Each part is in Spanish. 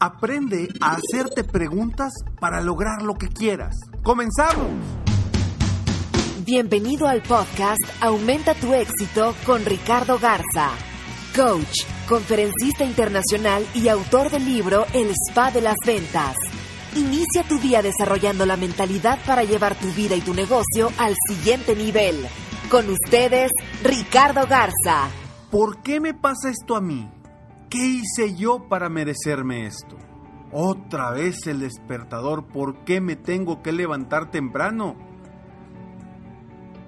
Aprende a hacerte preguntas para lograr lo que quieras. ¡Comenzamos! Bienvenido al podcast Aumenta tu éxito con Ricardo Garza, coach, conferencista internacional y autor del libro El Spa de las Ventas. Inicia tu día desarrollando la mentalidad para llevar tu vida y tu negocio al siguiente nivel. Con ustedes, Ricardo Garza. ¿Por qué me pasa esto a mí? ¿Qué hice yo para merecerme esto? Otra vez el despertador, ¿por qué me tengo que levantar temprano?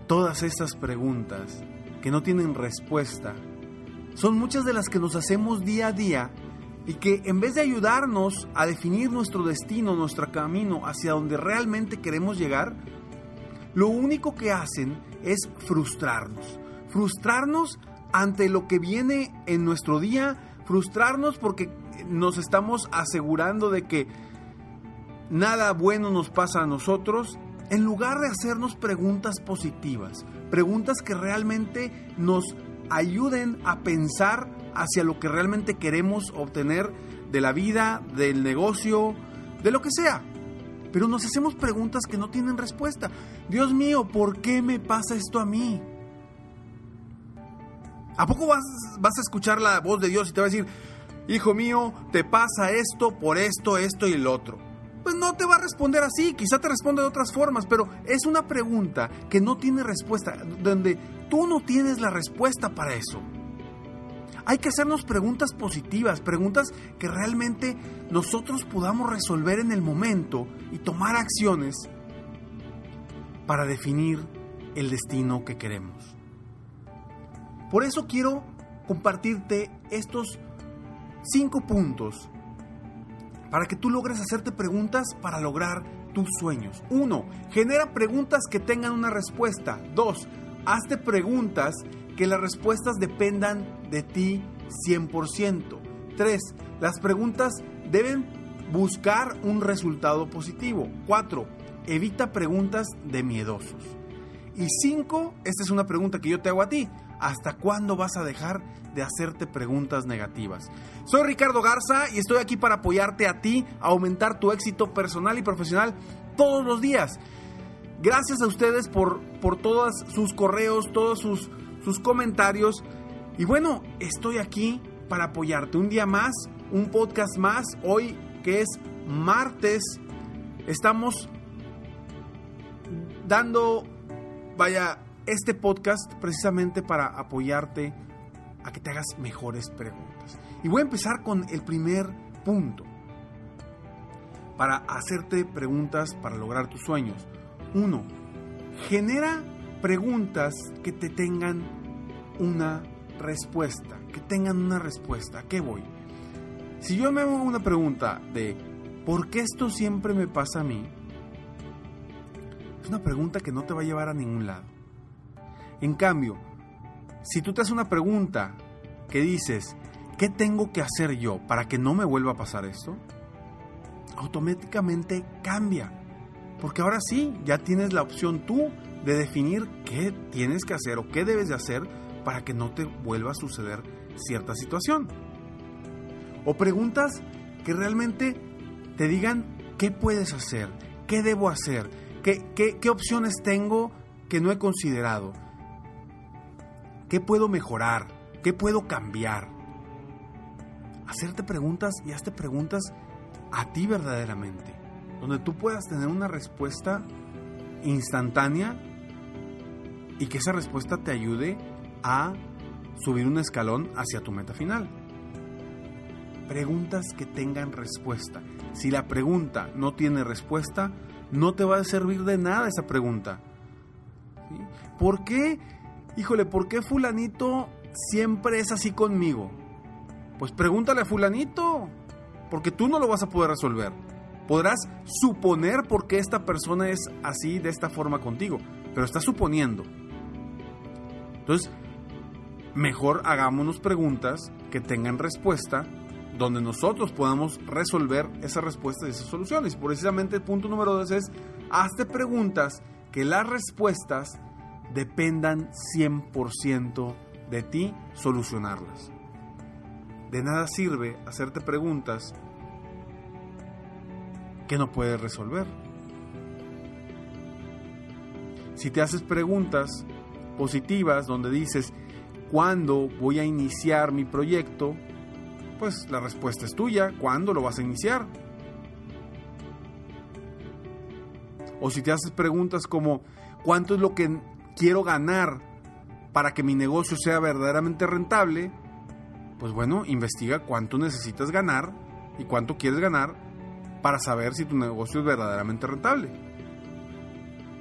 Todas estas preguntas que no tienen respuesta son muchas de las que nos hacemos día a día y que en vez de ayudarnos a definir nuestro destino, nuestro camino hacia donde realmente queremos llegar, lo único que hacen es frustrarnos. Frustrarnos ante lo que viene en nuestro día, frustrarnos porque nos estamos asegurando de que nada bueno nos pasa a nosotros, en lugar de hacernos preguntas positivas, preguntas que realmente nos ayuden a pensar hacia lo que realmente queremos obtener de la vida, del negocio, de lo que sea. Pero nos hacemos preguntas que no tienen respuesta. Dios mío, ¿por qué me pasa esto a mí? ¿A poco vas, a escuchar la voz de Dios y te va a decir, hijo mío, te pasa esto por esto, esto y el otro? Pues no te va a responder así, quizá te responda de otras formas, pero es una pregunta que no tiene respuesta, donde tú no tienes la respuesta para eso. Hay que hacernos preguntas positivas, preguntas que realmente nosotros podamos resolver en el momento y tomar acciones para definir el destino que queremos. Por eso quiero compartirte estos cinco puntos para que tú logres hacerte preguntas para lograr tus sueños. Uno, genera preguntas que tengan una respuesta. Dos, hazte preguntas que las respuestas dependan de ti 100%. Tres, las preguntas deben buscar un resultado positivo. Cuatro, evita preguntas de miedosos. Y cinco, esta es una pregunta que yo te hago a ti. ¿Hasta cuándo vas a dejar de hacerte preguntas negativas? Soy Ricardo Garza y estoy aquí para apoyarte a ti a aumentar tu éxito personal y profesional todos los días. Gracias a ustedes por, por todos sus correos, todos sus, sus comentarios. Y bueno, estoy aquí para apoyarte. Un día más, un podcast más. Hoy que es martes, estamos dando, vaya, este podcast precisamente para apoyarte a que te hagas mejores preguntas. Y voy a empezar con el primer punto. Para hacerte preguntas para lograr tus sueños. Uno, genera preguntas que te tengan una respuesta. Que tengan una respuesta. ¿A qué voy? Si yo me hago una pregunta de ¿por qué esto siempre me pasa a mí? Es una pregunta que no te va a llevar a ningún lado. En cambio, si tú te haces una pregunta que dices, ¿qué tengo que hacer yo para que no me vuelva a pasar esto? Automáticamente cambia. Porque ahora sí, ya tienes la opción tú de definir qué tienes que hacer o qué debes de hacer para que no te vuelva a suceder cierta situación. O preguntas que realmente te digan qué puedes hacer, qué debo hacer, qué, qué, qué opciones tengo que no he considerado ¿Qué puedo mejorar? ¿Qué puedo cambiar? Hacerte preguntas y hazte preguntas a ti verdaderamente, donde tú puedas tener una respuesta instantánea y que esa respuesta te ayude a subir un escalón hacia tu meta final. Preguntas que tengan respuesta. Si la pregunta no tiene respuesta, no te va a servir de nada esa pregunta. ¿Por qué? Híjole, ¿por qué fulanito siempre es así conmigo? Pues pregúntale a fulanito, porque tú no lo vas a poder resolver. Podrás suponer por qué esta persona es así, de esta forma contigo, pero estás suponiendo. Entonces, mejor hagámonos preguntas que tengan respuesta, donde nosotros podamos resolver esas respuestas y esas soluciones. Precisamente el punto número dos es, hazte preguntas que las respuestas dependan 100% de ti solucionarlas. De nada sirve hacerte preguntas que no puedes resolver. Si te haces preguntas positivas donde dices, ¿cuándo voy a iniciar mi proyecto? Pues la respuesta es tuya, ¿cuándo lo vas a iniciar? O si te haces preguntas como, ¿cuánto es lo que quiero ganar para que mi negocio sea verdaderamente rentable? Pues bueno, investiga cuánto necesitas ganar y cuánto quieres ganar para saber si tu negocio es verdaderamente rentable.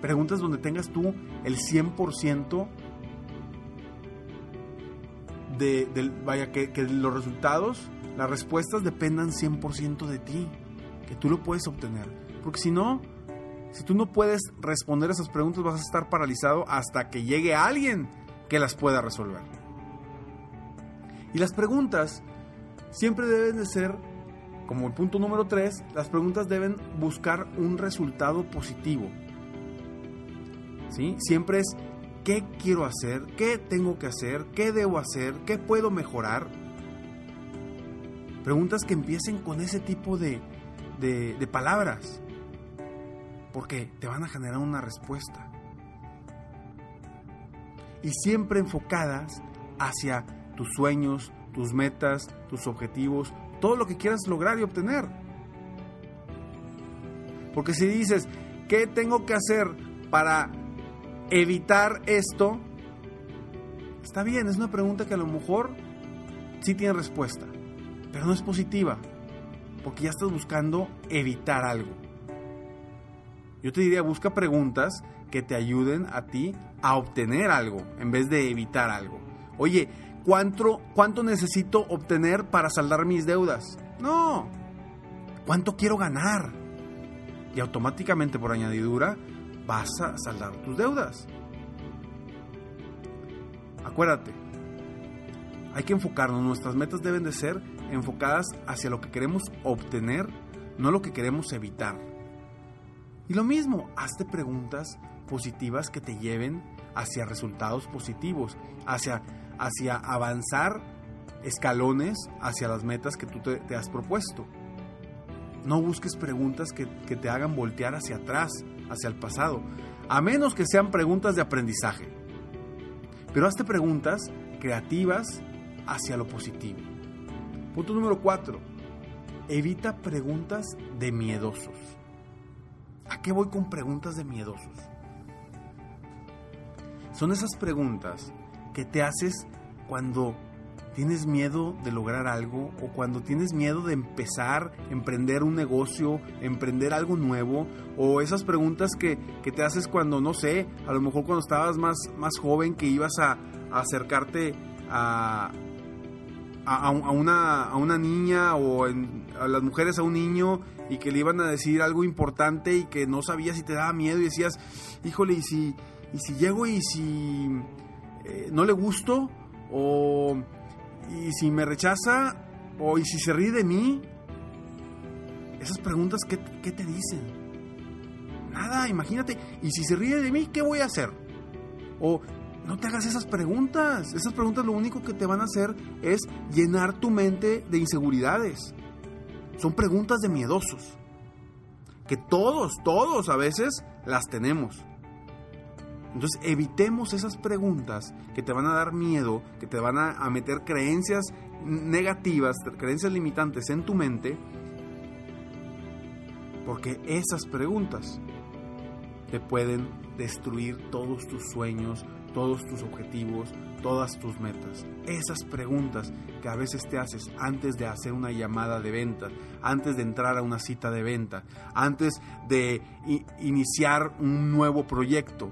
Preguntas donde tengas tú el 100% de, del, vaya, que, que los resultados, las respuestas dependan 100% de ti, que tú lo puedes obtener. Porque si no, si tú no puedes responder esas preguntas, vas a estar paralizado hasta que llegue alguien que las pueda resolver. Y las preguntas siempre deben de ser, como el punto número 3, las preguntas deben buscar un resultado positivo. ¿Sí? Siempre es qué quiero hacer, qué tengo que hacer, qué debo hacer, qué puedo mejorar. Preguntas que empiecen con ese tipo de, de, de palabras, porque te van a generar una respuesta. Y siempre enfocadas hacia tus sueños, tus metas, tus objetivos, todo lo que quieras lograr y obtener. Porque si dices, ¿qué tengo que hacer para evitar esto? Está bien, es una pregunta que a lo mejor sí tiene respuesta, pero no es positiva, porque ya estás buscando evitar algo. Yo te diría, busca preguntas que te ayuden a ti a obtener algo en vez de evitar algo. Oye, ¿cuánto, cuánto necesito obtener para saldar mis deudas? No. ¿Cuánto quiero ganar? Y automáticamente por añadidura vas a saldar tus deudas. Acuérdate, hay que enfocarnos, nuestras metas deben de ser enfocadas hacia lo que queremos obtener, no lo que queremos evitar. Y lo mismo, hazte preguntas positivas que te lleven hacia resultados positivos, hacia, hacia avanzar escalones hacia las metas que tú te, has propuesto. No busques preguntas que, que te hagan voltear hacia atrás, hacia el pasado, a menos que sean preguntas de aprendizaje. Pero hazte preguntas creativas hacia lo positivo. Punto número 4. Evita preguntas de miedosos. ¿A qué voy con preguntas de miedosos? Son esas preguntas que te haces cuando tienes miedo de lograr algo o cuando tienes miedo de empezar, emprender un negocio, emprender algo nuevo o esas preguntas que, que te haces cuando, no sé, a lo mejor cuando estabas más, más joven que ibas a, acercarte a, a, a, una, a una niña o en, a las mujeres a un niño y que le iban a decir algo importante y que no sabías si te daba miedo y decías, híjole, y si, y si llego y si eh, no le gusto o y si me rechaza o y si se ríe de mí, esas preguntas, ¿qué, qué te dicen? Nada, imagínate, y si se ríe de mí, ¿qué voy a hacer? O no te hagas esas preguntas, esas preguntas lo único que te van a hacer es llenar tu mente de inseguridades. Son preguntas de miedosos, que todos, todos a veces las tenemos. Entonces evitemos esas preguntas que te van a dar miedo, que te van a, a, meter creencias negativas, creencias limitantes en tu mente Porque esas preguntas te pueden destruir todos tus sueños, todos tus objetivos, todas tus metas. Esas preguntas que a veces te haces antes de hacer una llamada de venta, antes de entrar a una cita de venta, antes de iniciar un nuevo proyecto.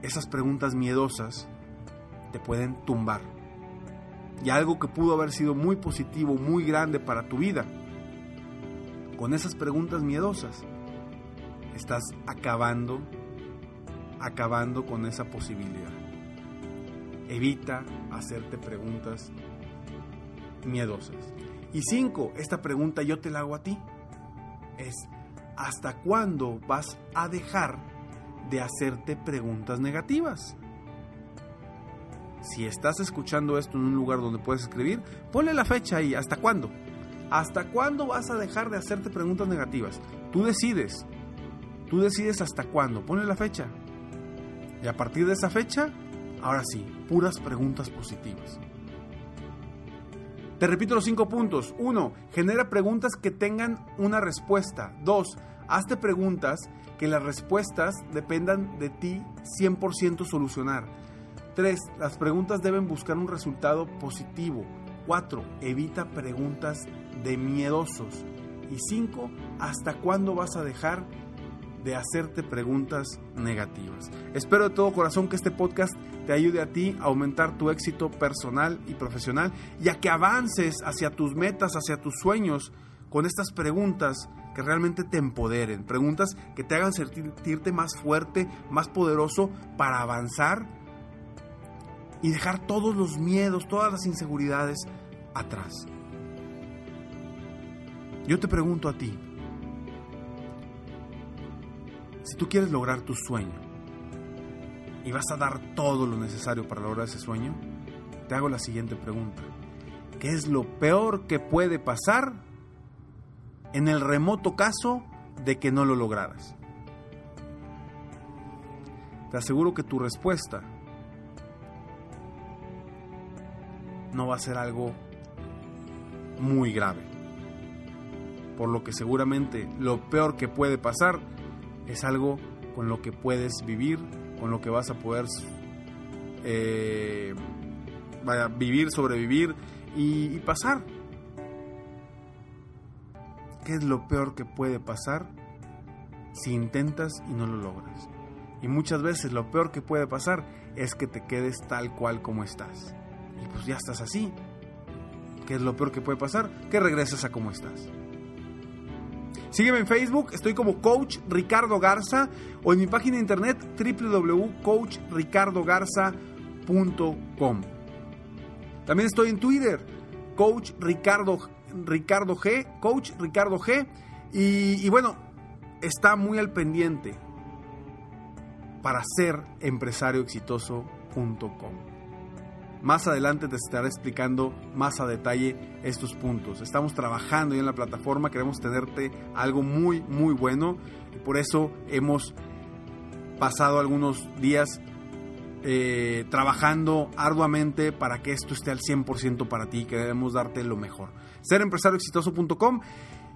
Esas preguntas miedosas te pueden tumbar. Y algo que pudo haber sido muy positivo, muy grande para tu vida, con esas preguntas miedosas, estás acabando, acabando con esa posibilidad. Evita hacerte preguntas miedosas. Y cinco, esta pregunta yo te la hago a ti. Es, ¿hasta cuándo vas a dejar de hacerte preguntas negativas? Si estás escuchando esto en un lugar donde puedes escribir, ponle la fecha ahí. ¿Hasta cuándo? ¿Hasta cuándo vas a dejar de hacerte preguntas negativas? Tú decides. Tú decides hasta cuándo. Ponle la fecha. Y a partir de esa fecha, ahora sí, puras preguntas positivas. Te repito los cinco puntos. Uno, genera preguntas que tengan una respuesta. Dos, hazte preguntas que las respuestas dependan de ti 100% solucionar. 3. Las preguntas deben buscar un resultado positivo. 4. Evita preguntas de miedosos. Y 5. ¿Hasta cuándo vas a dejar de hacerte preguntas negativas? Espero de todo corazón que este podcast te ayude a ti a aumentar tu éxito personal y profesional y a que avances hacia tus metas, hacia tus sueños con estas preguntas que realmente te empoderen, preguntas que te hagan sentirte más fuerte, más poderoso para avanzar y dejar todos los miedos, todas las inseguridades atrás. Yo te pregunto a ti, si tú quieres lograr tu sueño y vas a dar todo lo necesario para lograr ese sueño, te hago la siguiente pregunta. ¿Qué es lo peor que puede pasar en el remoto caso de que no lo lograras? Te aseguro que tu respuesta no va a ser algo muy grave. Por lo que seguramente lo peor que puede pasar es algo con lo que puedes vivir, con lo que vas a poder eh, vivir, sobrevivir y, y pasar. ¿Qué es lo peor que puede pasar si intentas y no lo logras? Y muchas veces lo peor que puede pasar es que te quedes tal cual como estás y pues ya estás así. ¿Qué es lo peor que puede pasar? Que regreses a como estás. Sígueme en Facebook, estoy como Coach Ricardo Garza o en mi página de internet www.coachricardogarza.com. También estoy en Twitter, Coach Ricardo, Ricardo G, Coach Ricardo G. Y, y bueno, está muy al pendiente para ser empresarioexitoso.com. Más adelante te estaré explicando más a detalle estos puntos. Estamos trabajando ya en la plataforma, queremos tenerte algo muy, muy bueno. Y por eso hemos pasado algunos días eh, trabajando arduamente para que esto esté al 100% para ti. Queremos darte lo mejor. Serempresarioexitoso.com.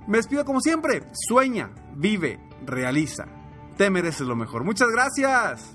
Me despido como siempre. Sueña, vive, realiza. Te mereces lo mejor. Muchas gracias.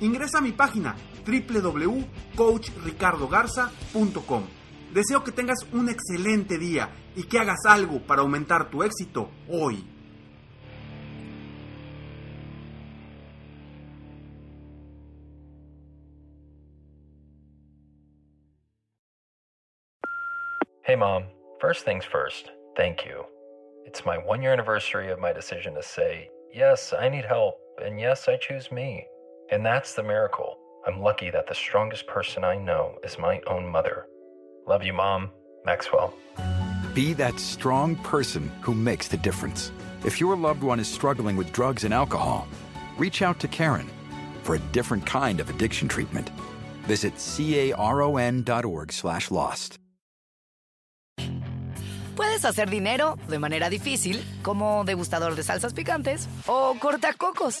Ingresa a mi página www.coachricardogarza.com. Deseo que tengas un excelente día y que hagas algo para aumentar tu éxito hoy. Hey mom, first things first, thank you. It's my one year anniversary of my decision to say, yes, I need help, and yes, I choose me. And that's the miracle. I'm lucky that the strongest person I know is my own mother. Love you, Mom. Maxwell. Be that strong person who makes the difference. If your loved one is struggling with drugs and alcohol, reach out to Karen for a different kind of addiction treatment. Visit caron.org slash lost. Puedes hacer dinero de manera difícil, como degustador de salsas picantes, o cortacocos,